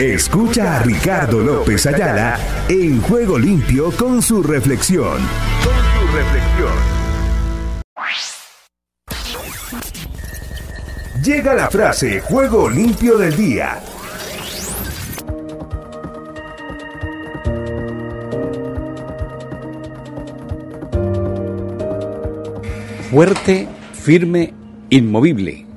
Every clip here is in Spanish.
Escucha a Ricardo López Ayala en Juego Limpio con su reflexión. Con su reflexión. Llega la frase Juego Limpio del Día. Fuerte, firme, inmovible.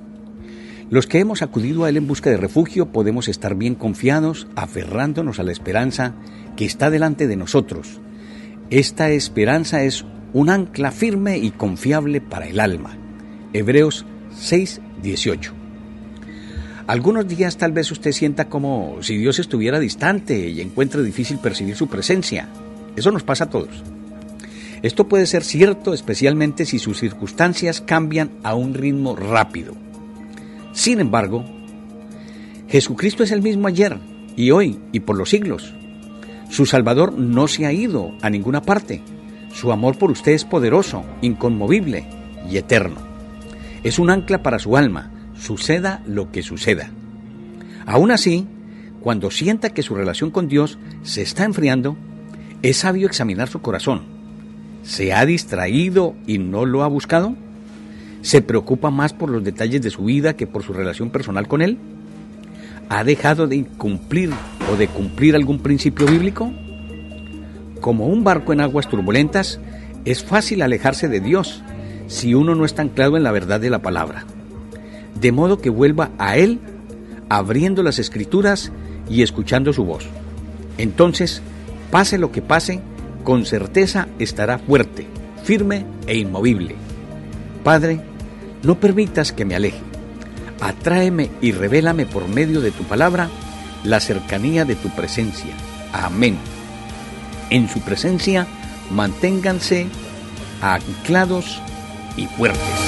Los que hemos acudido a Él en busca de refugio podemos estar bien confiados, aferrándonos a la esperanza que está delante de nosotros. Esta esperanza es un ancla firme y confiable para el alma. Hebreos 6, 18. Algunos días tal vez usted sienta como si Dios estuviera distante y encuentre difícil percibir su presencia. Eso nos pasa a todos. Esto puede ser cierto especialmente si sus circunstancias cambian a un ritmo rápido. Sin embargo, Jesucristo es el mismo ayer y hoy y por los siglos. Su Salvador no se ha ido a ninguna parte. Su amor por usted es poderoso, inconmovible y eterno. Es un ancla para su alma, suceda lo que suceda. Aún así, cuando sienta que su relación con Dios se está enfriando, es sabio examinar su corazón ¿Se ha distraído y no lo ha buscado? ¿Se preocupa más por los detalles de su vida que por su relación personal con Él? ¿Ha dejado de cumplir o de cumplir algún principio bíblico? Como un barco en aguas turbulentas, es fácil alejarse de Dios si uno no está anclado en la verdad de la palabra. De modo que vuelva a Él abriendo las escrituras y escuchando su voz. Entonces, pase lo que pase, con certeza estará fuerte, firme e inmovible. Padre, no permitas que me aleje. Atráeme y revélame por medio de tu palabra la cercanía de tu presencia. Amén. En su presencia manténganse anclados y fuertes.